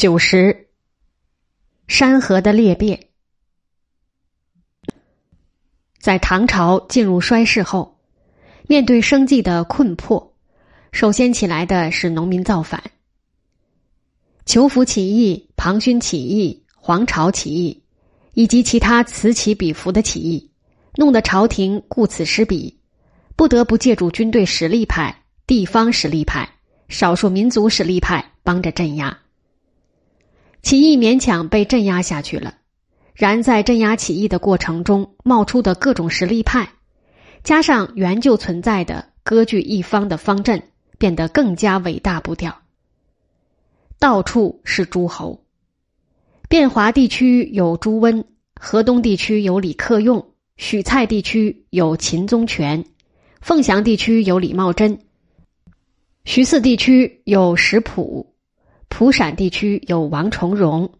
九十，山河的裂变。在唐朝进入衰世后，面对生计的困迫，首先起来的是农民造反。裘府起义、庞勋起义、黄巢起义，以及其他此起彼伏的起义，弄得朝廷顾此失彼，不得不借助军队实力派、地方实力派、少数民族实力派帮着镇压。起义勉强被镇压下去了，然在镇压起义的过程中冒出的各种实力派，加上原就存在的割据一方的方阵，变得更加伟大不掉。到处是诸侯，汴华地区有朱温，河东地区有李克用，许蔡地区有秦宗权，凤翔地区有李茂贞，徐泗地区有石普。蒲陕地区有王重荣，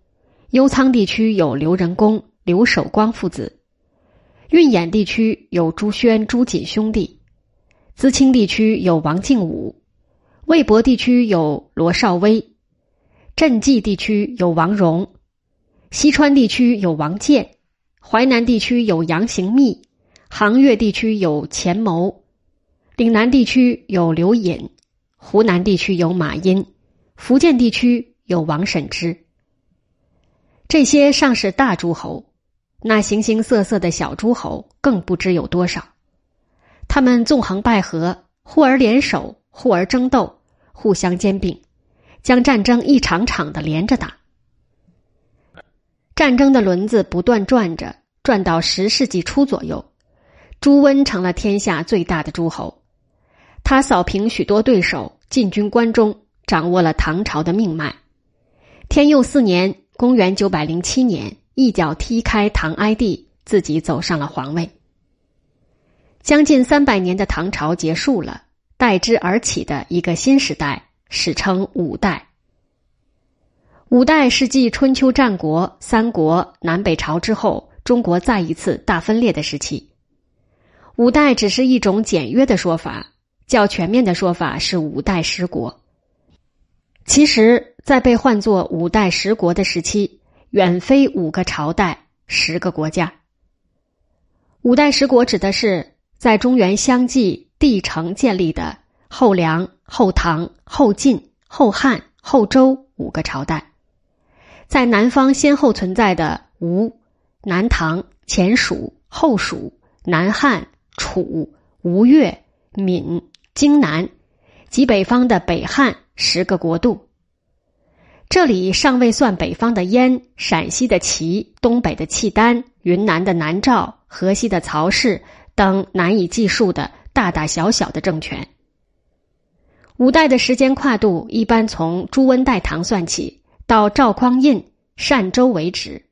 幽仓地区有刘仁恭、刘守光父子，运兖地区有朱轩、朱瑾兄弟，淄青地区有王敬武，魏博地区有罗绍威，镇济地区有王荣，西川地区有王建，淮南地区有杨行密，杭越地区有钱谋，岭南地区有刘隐，湖南地区有马殷。福建地区有王审知，这些尚是大诸侯，那形形色色的小诸侯更不知有多少。他们纵横捭阖，忽而联手，忽而争斗，互相兼并，将战争一场场的连着打。战争的轮子不断转着，转到十世纪初左右，朱温成了天下最大的诸侯，他扫平许多对手，进军关中。掌握了唐朝的命脉。天佑四年（公元907年），一脚踢开唐哀帝，自己走上了皇位。将近三百年的唐朝结束了，代之而起的一个新时代，史称五代。五代是继春秋战国、三国、南北朝之后，中国再一次大分裂的时期。五代只是一种简约的说法，较全面的说法是五代十国。其实，在被唤作五代十国的时期，远非五个朝代、十个国家。五代十国指的是在中原相继帝城建立的后梁、后唐、后晋、后汉、后周五个朝代，在南方先后存在的吴、南唐、前蜀、后蜀、南汉、楚、吴越、闽、荆南及北方的北汉。十个国度，这里尚未算北方的燕、陕西的齐、东北的契丹、云南的南诏、河西的曹氏等难以计数的大大小小的政权。五代的时间跨度一般从朱温代唐算起，到赵匡胤单周为止，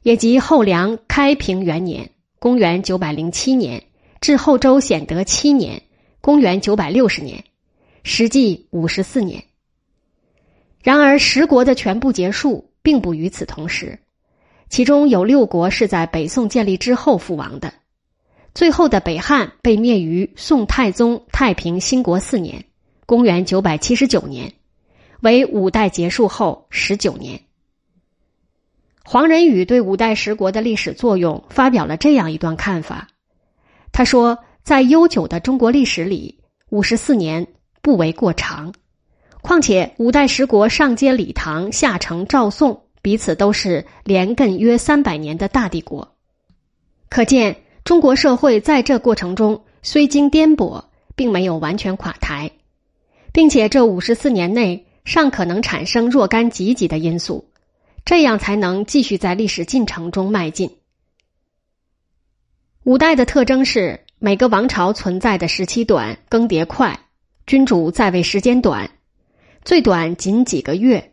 也即后梁开平元年（公元九百零七年）至后周显德七年（公元九百六十年）。实际五十四年。然而，十国的全部结束并不与此同时，其中有六国是在北宋建立之后覆亡的。最后的北汉被灭于宋太宗太平兴国四年（公元九百七十九年），为五代结束后十九年。黄仁宇对五代十国的历史作用发表了这样一段看法：他说，在悠久的中国历史里，五十四年。不为过长，况且五代十国上接李唐，下承赵宋，彼此都是连亘约三百年的大帝国。可见中国社会在这过程中虽经颠簸，并没有完全垮台，并且这五十四年内尚可能产生若干积极的因素，这样才能继续在历史进程中迈进。五代的特征是每个王朝存在的时期短，更迭快。君主在位时间短，最短仅几个月，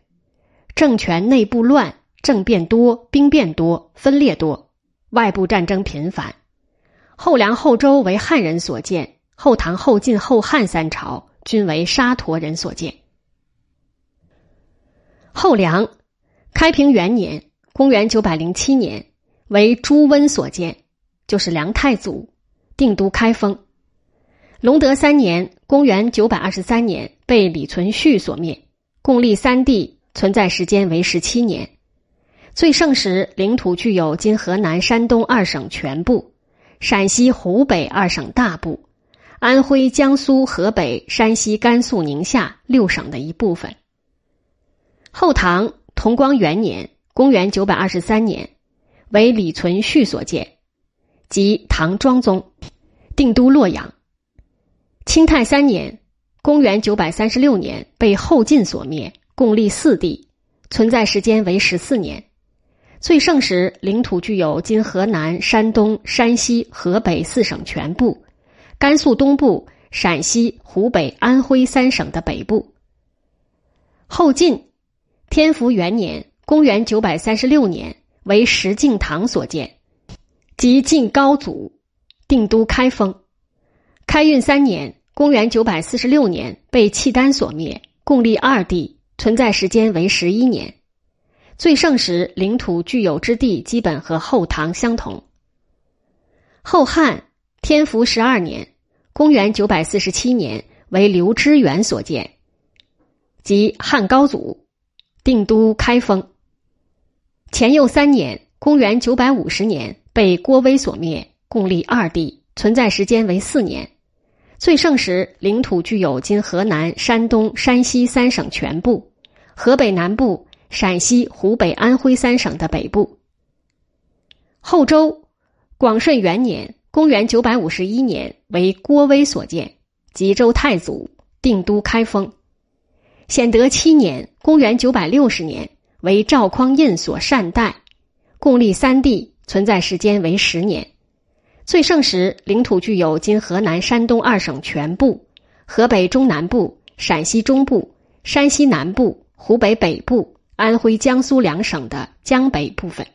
政权内部乱，政变多，兵变多，分裂多，外部战争频繁。后梁后周为汉人所建，后唐后晋后汉三朝均为沙陀人所建。后梁开平元年（公元九百零七年）为朱温所建，就是梁太祖，定都开封。隆德三年（公元九百二十三年）被李存勖所灭，共立三帝存在时间为十七年。最盛时，领土具有今河南、山东二省全部，陕西、湖北二省大部，安徽、江苏、河北、山西、甘肃、宁夏六省的一部分。后唐同光元年（公元923年），为李存勖所建，即唐庄宗，定都洛阳。清太三年（公元936年），被后晋所灭，共立四帝，存在时间为十四年。最盛时，领土具有今河南、山东、山西、河北四省全部，甘肃东部、陕西、湖北、安徽三省的北部。后晋。天福元年（公元936年）为石敬瑭所建，即晋高祖，定都开封。开运三年（公元946年）被契丹所灭，共立二帝，存在时间为十一年。最盛时，领土具有之地基本和后唐相同。后汉天福十二年（公元947年）为刘知远所建，即汉高祖。定都开封。前佑三年（公元950年）被郭威所灭，共立二帝，存在时间为四年。最盛时，领土具有今河南、山东、山西三省全部，河北南部、陕西、湖北、安徽三省的北部。后周广顺元年（公元951年）为郭威所建，吉州太祖，定都开封。显德七年（公元960年）为赵匡胤所善代，共立三帝，存在时间为十年。最盛时，领土具有今河南、山东二省全部、河北中南部、陕西中部、山西南部、湖北北部、安徽、江苏两省的江北部分。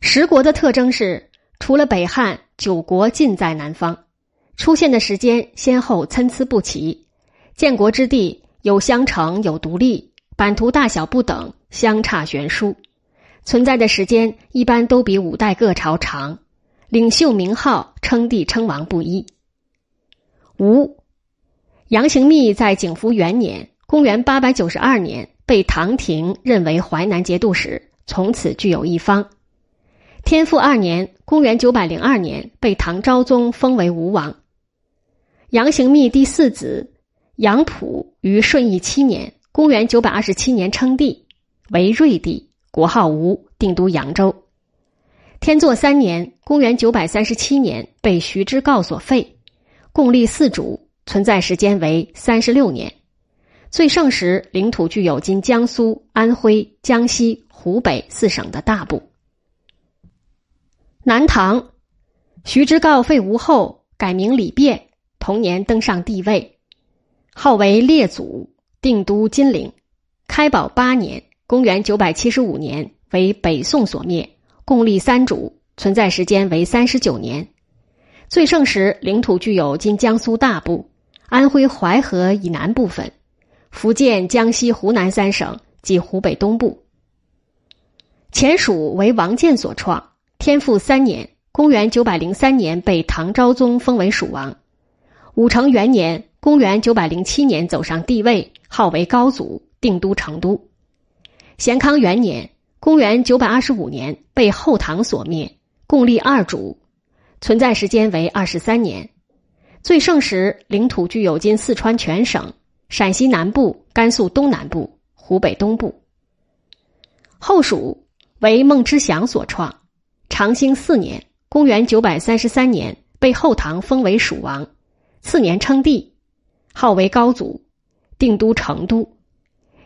十国的特征是，除了北汉，九国尽在南方，出现的时间先后参差不齐。建国之地有相承有独立，版图大小不等，相差悬殊，存在的时间一般都比五代各朝长，领袖名号称帝称王不一。吴杨行密在景福元年（公元892年）被唐廷任为淮南节度使，从此具有一方。天复二年（公元902年）被唐昭宗封为吴王。杨行密第四子。杨溥于顺义七年（公元927年）称帝，为睿帝，国号吴，定都扬州。天作三年（公元937年）被徐知诰所废，共立四主，存在时间为三十六年。最盛时，领土具有今江苏、安徽、江西、湖北四省的大部。南唐，徐知诰废吴后，改名李昪，同年登上帝位。号为列祖，定都金陵。开宝八年（公元975年）为北宋所灭，共立三主，存在时间为三十九年。最盛时，领土具有今江苏大部、安徽淮河以南部分、福建、江西、湖南三省及湖北东部。前蜀为王建所创，天复三年（公元903年）被唐昭宗封为蜀王。武成元年。公元九百零七年走上帝位，号为高祖，定都成都。咸康元年（公元九百二十五年）被后唐所灭，共立二主，存在时间为二十三年。最盛时，领土具有今四川全省、陕西南部、甘肃东南部、湖北东部。后蜀为孟知祥所创，长兴四年（公元九百三十三年）被后唐封为蜀王，次年称帝。号为高祖，定都成都。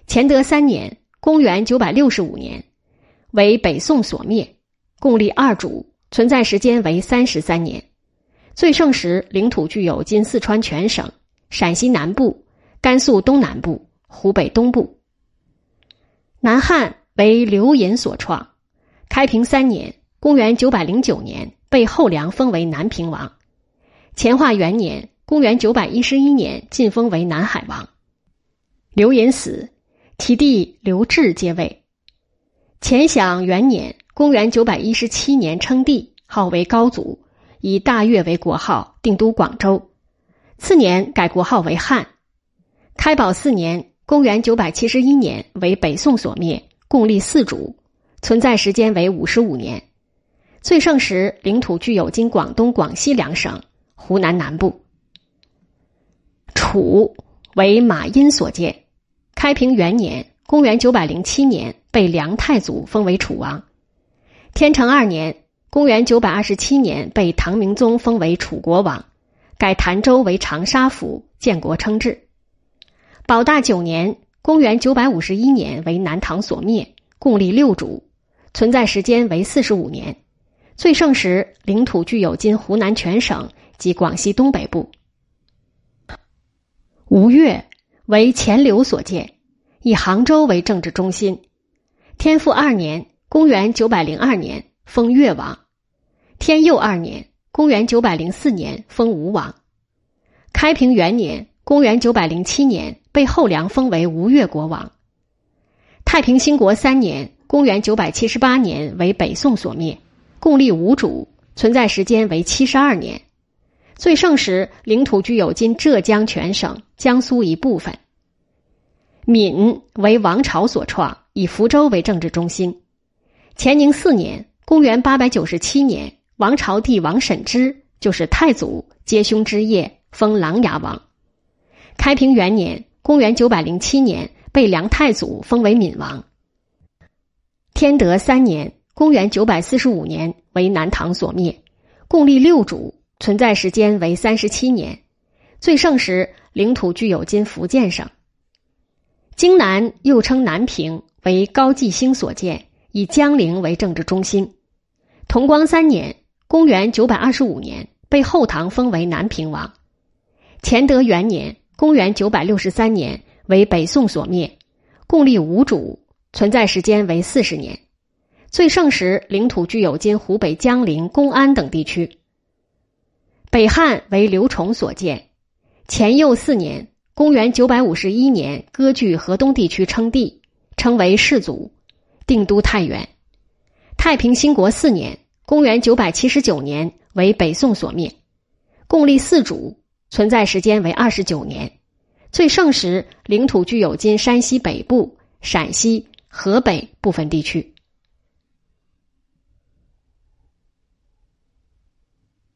乾德三年（公元965年）为北宋所灭，共立二主，存在时间为三十三年。最盛时，领土具有今四川全省、陕西南部、甘肃东南部、湖北东部。南汉为刘隐所创，开平三年（公元909年）被后梁封为南平王。乾化元年。公元九百一十一年晋封为南海王，刘隐死，其弟刘志接位。乾享元年（公元九百一十七年）称帝，号为高祖，以大越为国号，定都广州。次年改国号为汉。开宝四年公元九百七十一年为北宋所灭，共立四主，存在时间为五十五年。最盛时领土具有今广东、广西两省、湖南南部。楚为马殷所建，开平元年（公元九百零七年）被梁太祖封为楚王。天成二年（公元九百二十七年）被唐明宗封为楚国王，改潭州为长沙府，建国称制。保大九年（公元九百五十一年）为南唐所灭，共立六主，存在时间为四十五年。最盛时领土具有今湖南全省及广西东北部。吴越为钱镠所建，以杭州为政治中心。天复二年（公元九百零二年）封越王，天佑二年（公元九百零四年）封吴王。开平元年（公元九百零七年）被后梁封为吴越国王。太平兴国三年（公元九百七十八年）为北宋所灭，共立五主，存在时间为七十二年。最盛时领土具有今浙江全省、江苏一部分。闽为王朝所创，以福州为政治中心。乾宁四年（公元八百九十七年），王朝帝王审知就是太祖接兄之业，封琅琊王。开平元年（公元九百零七年），被梁太祖封为闽王。天德三年（公元九百四十五年），为南唐所灭，共立六主，存在时间为三十七年。最盛时领土具有今福建省。荆南又称南平，为高季兴所建，以江陵为政治中心。同光三年（公元九百二十五年），被后唐封为南平王。乾德元年。公元九百六十三年为北宋所灭，共立五主，存在时间为四十年。最盛时领土具有今湖北江陵、公安等地区。北汉为刘崇所建，乾佑四年（公元九百五十一年）割据河东地区称帝，称为世祖，定都太原。太平兴国四年（公元九百七十九年）为北宋所灭，共立四主。存在时间为二十九年，最盛时领土具有今山西北部、陕西、河北部分地区。